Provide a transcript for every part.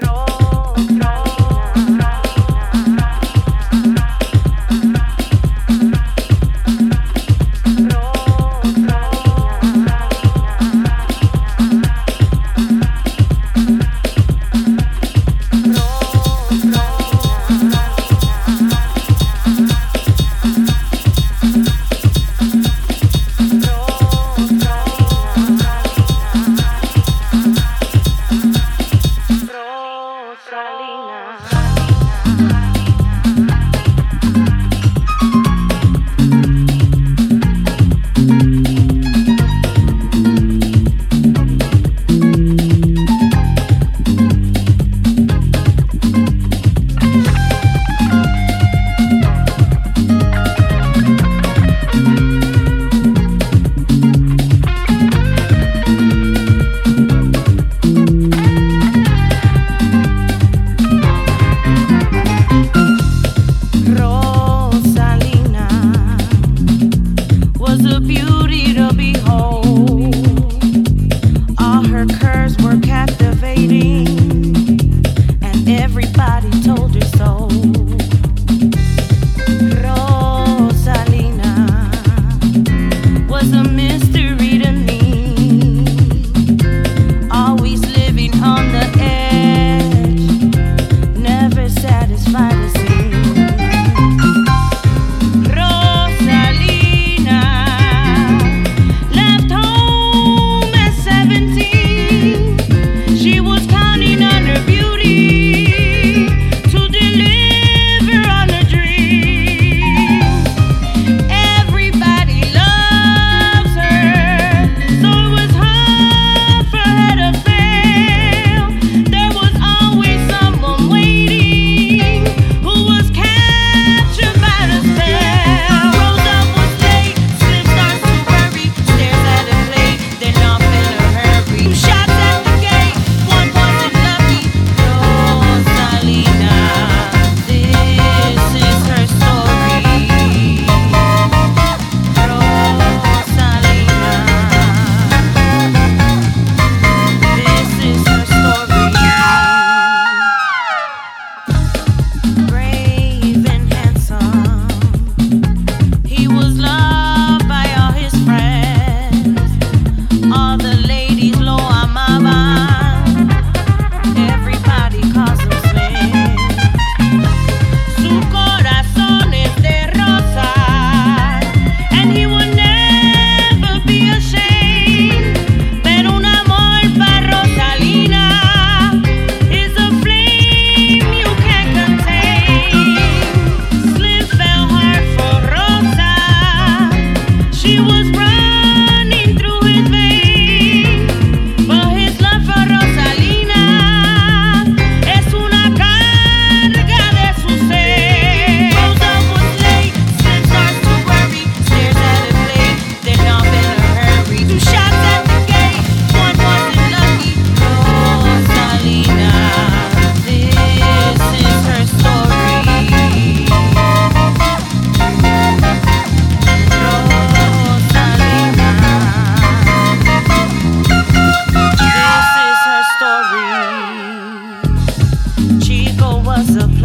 No. is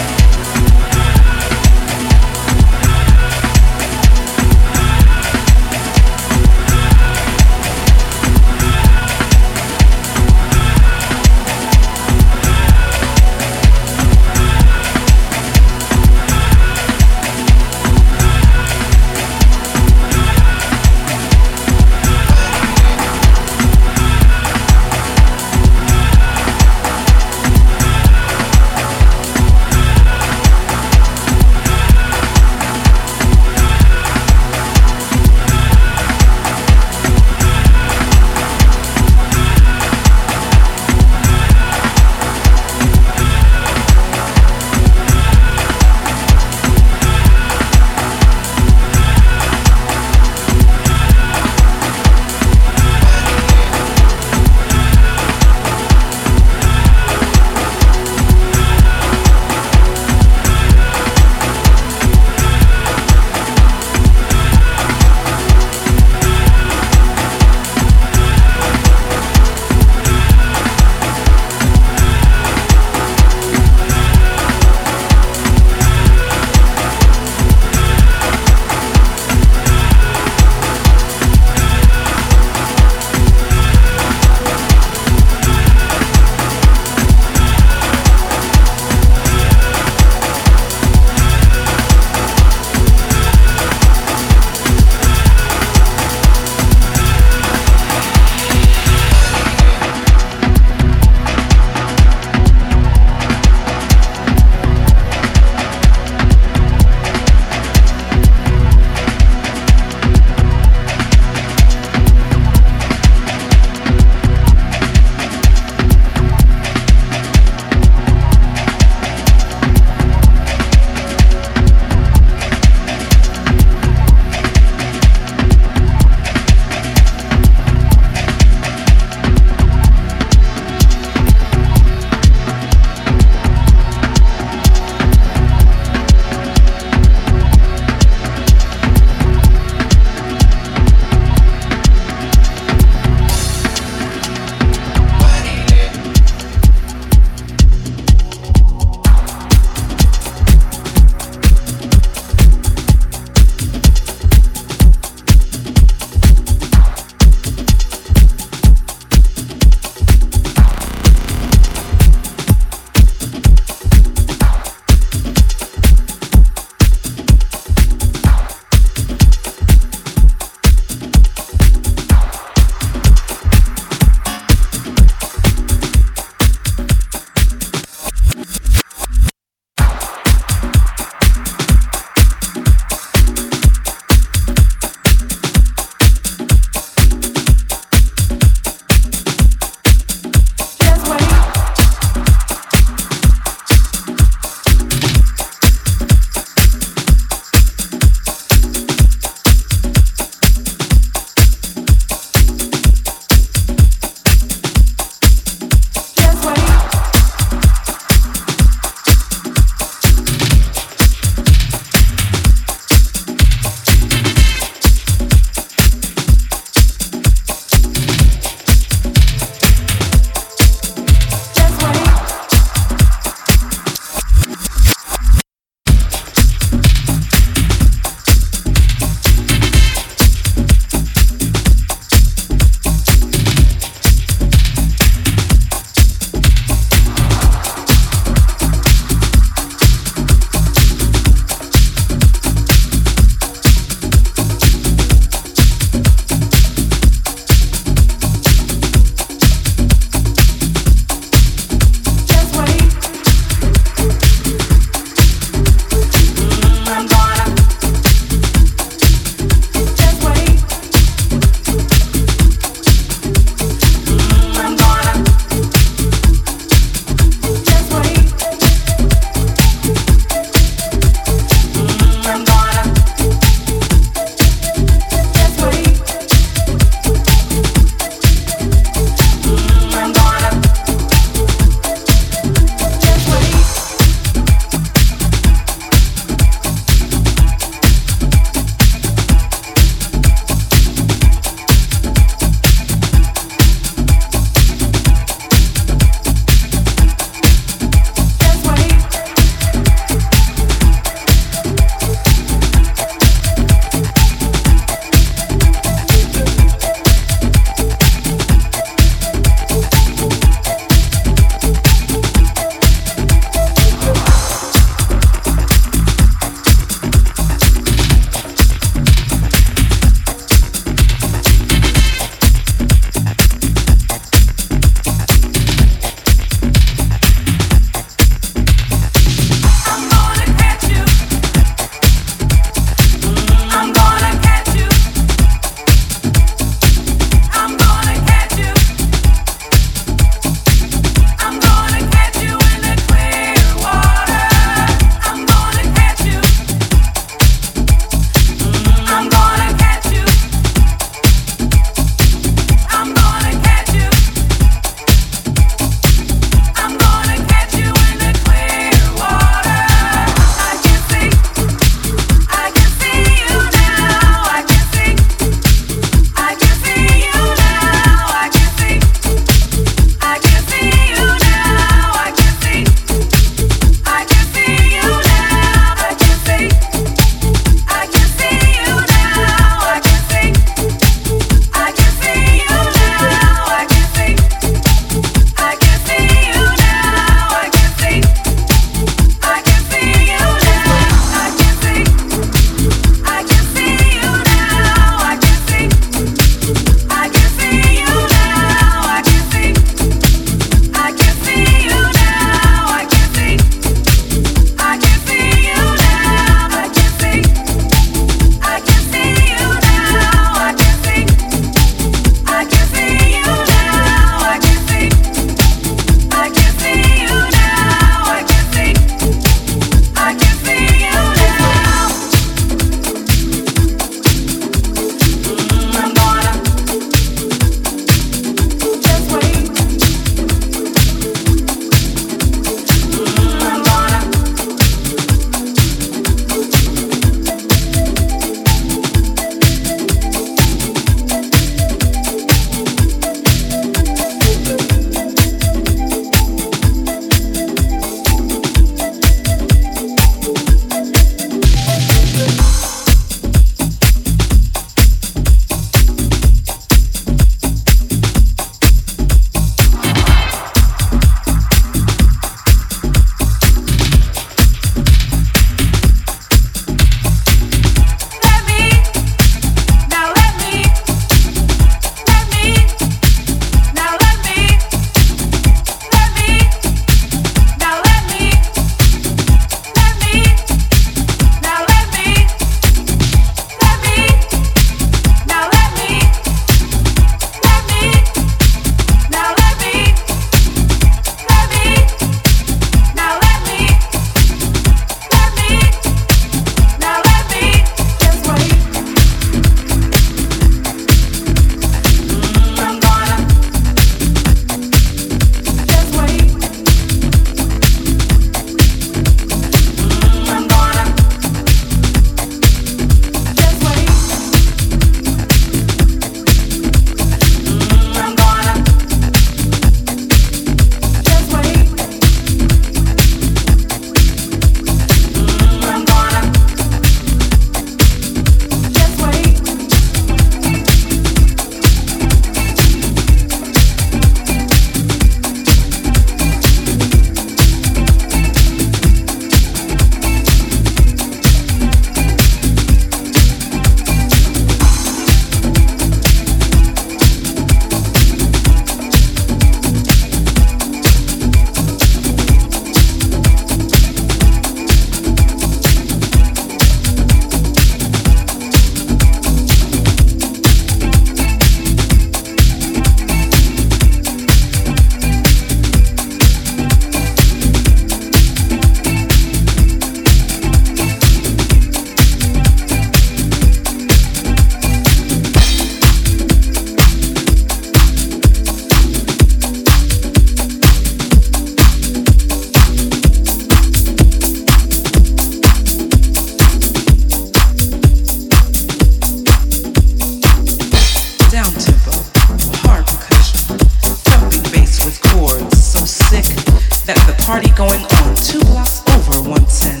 two blocks over 110.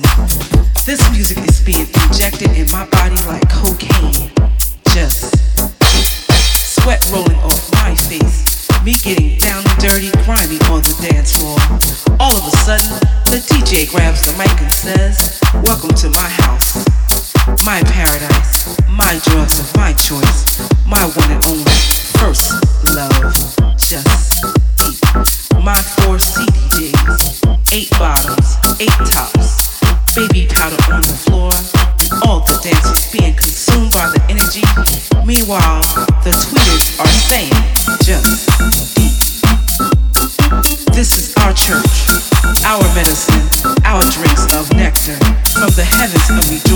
This music is being injected in my body like cocaine. Just sweat rolling off my face. Me getting down and dirty, grimy on the dance floor. All of a sudden, the DJ grabs the mic and says, Welcome to my house, my paradise, my drugs of my choice, my one and only first love. Just deep my four CDJs, eight bottoms, eight tops, baby powder on the floor, all the dancers being consumed by the energy. Meanwhile, the tweeters are saying, just deep. This is our church, our medicine, our drinks of nectar, from the heavens of rejoicing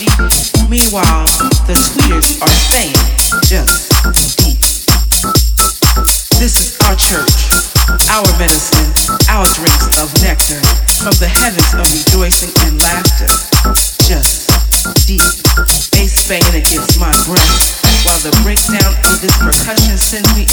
energy. Meanwhile, the tweeters are saying, just deep. This is our church, our medicine, our drinks of nectar, from the heavens of rejoicing and laughter. Just deep, bass banging against my breast, while the breakdown of this percussion sends me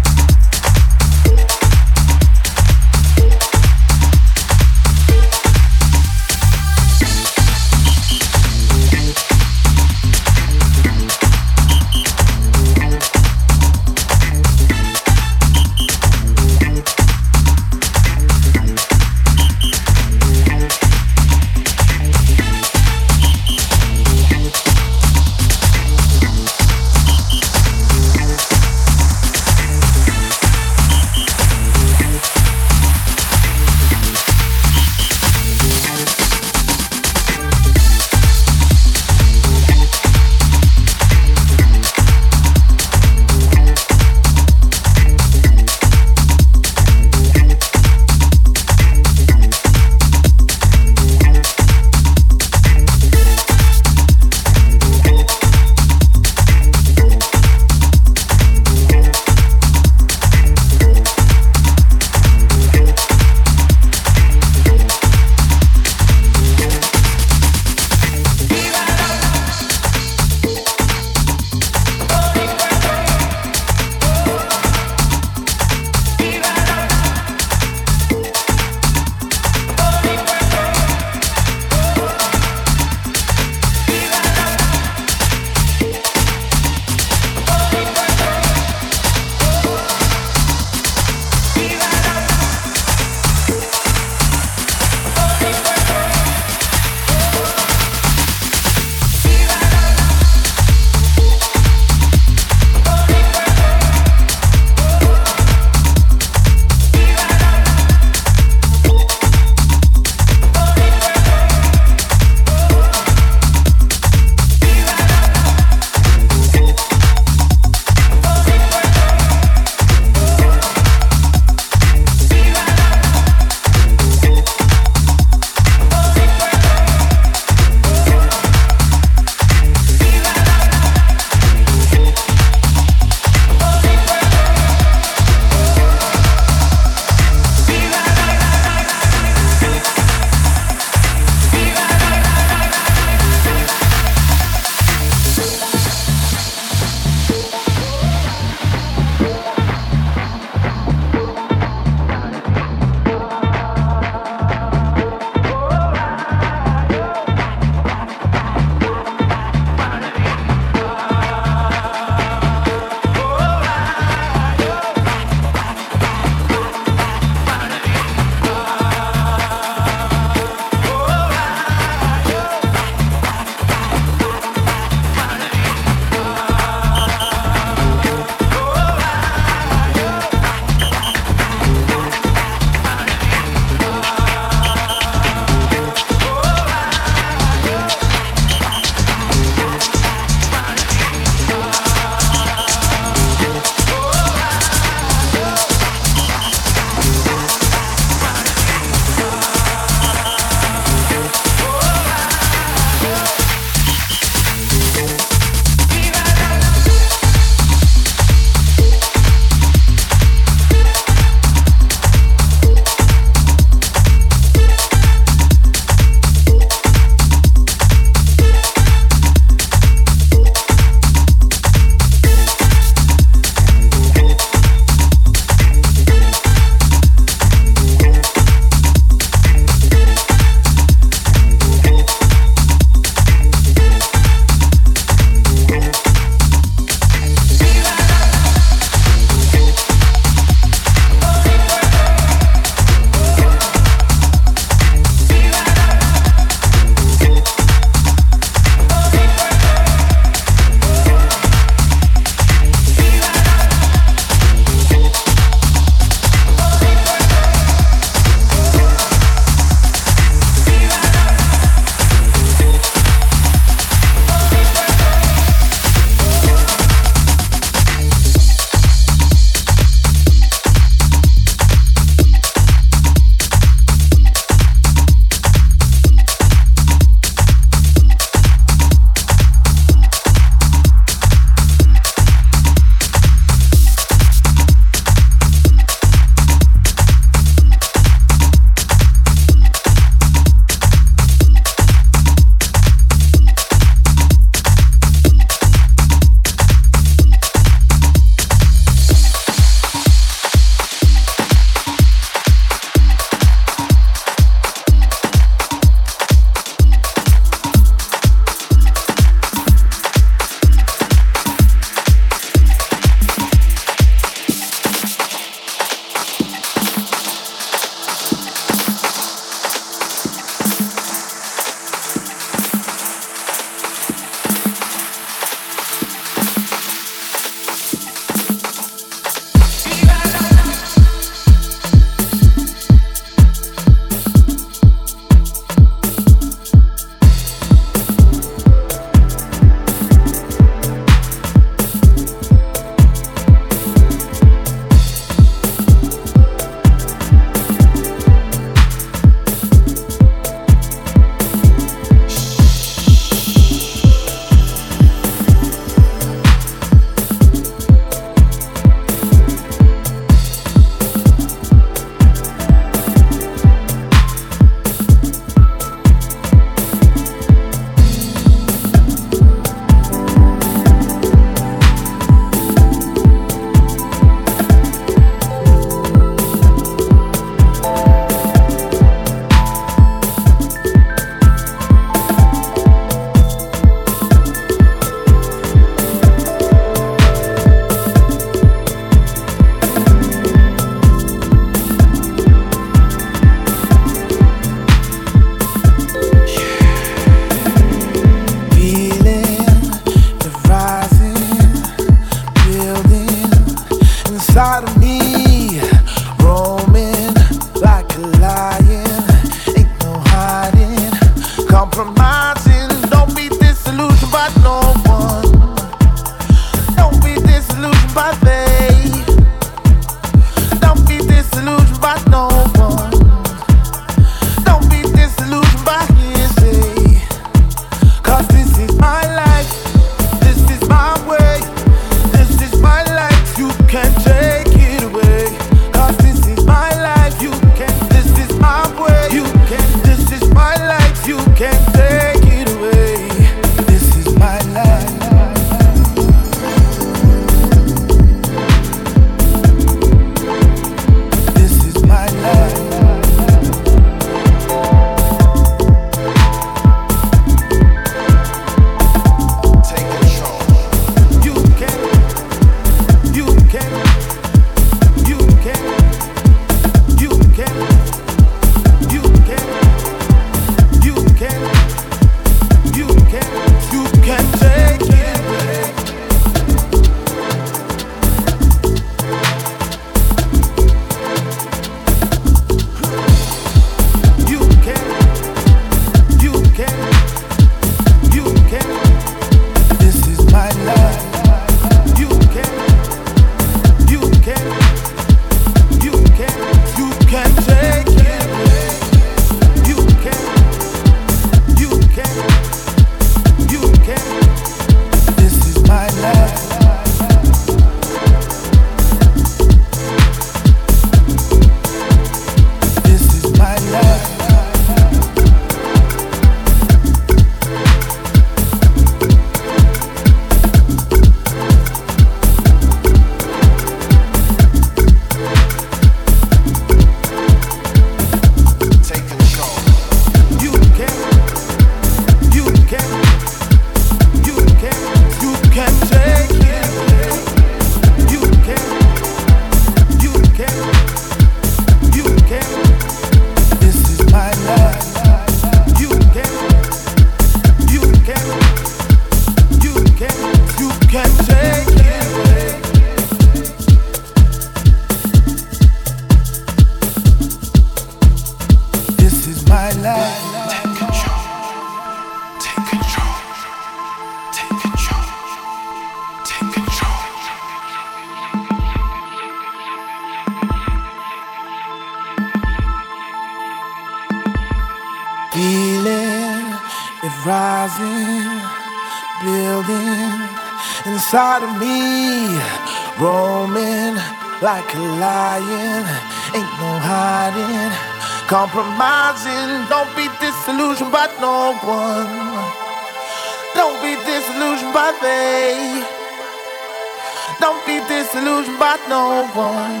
disillusioned by no one.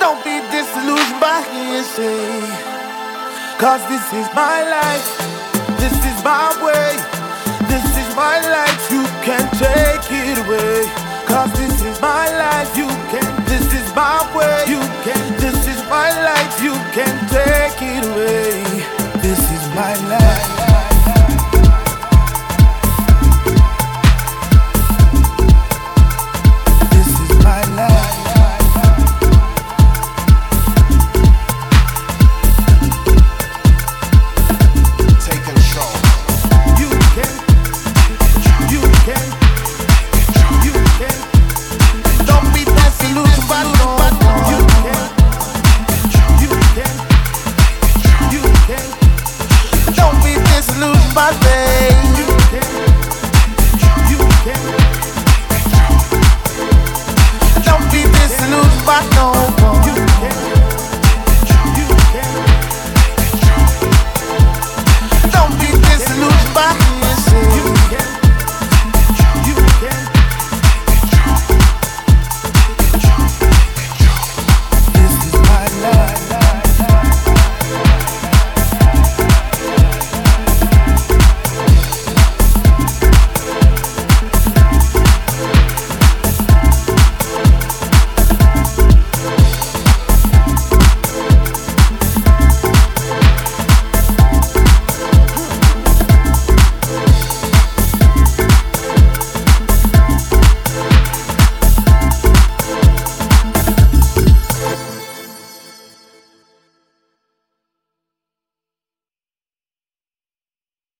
Don't be disillusioned by hearsay. Cause this is my life. This is my way. This is my life. You can't take it away. Cause this is my life. You can. This is my way. You can. This is my life. You can't take it away. This is my life.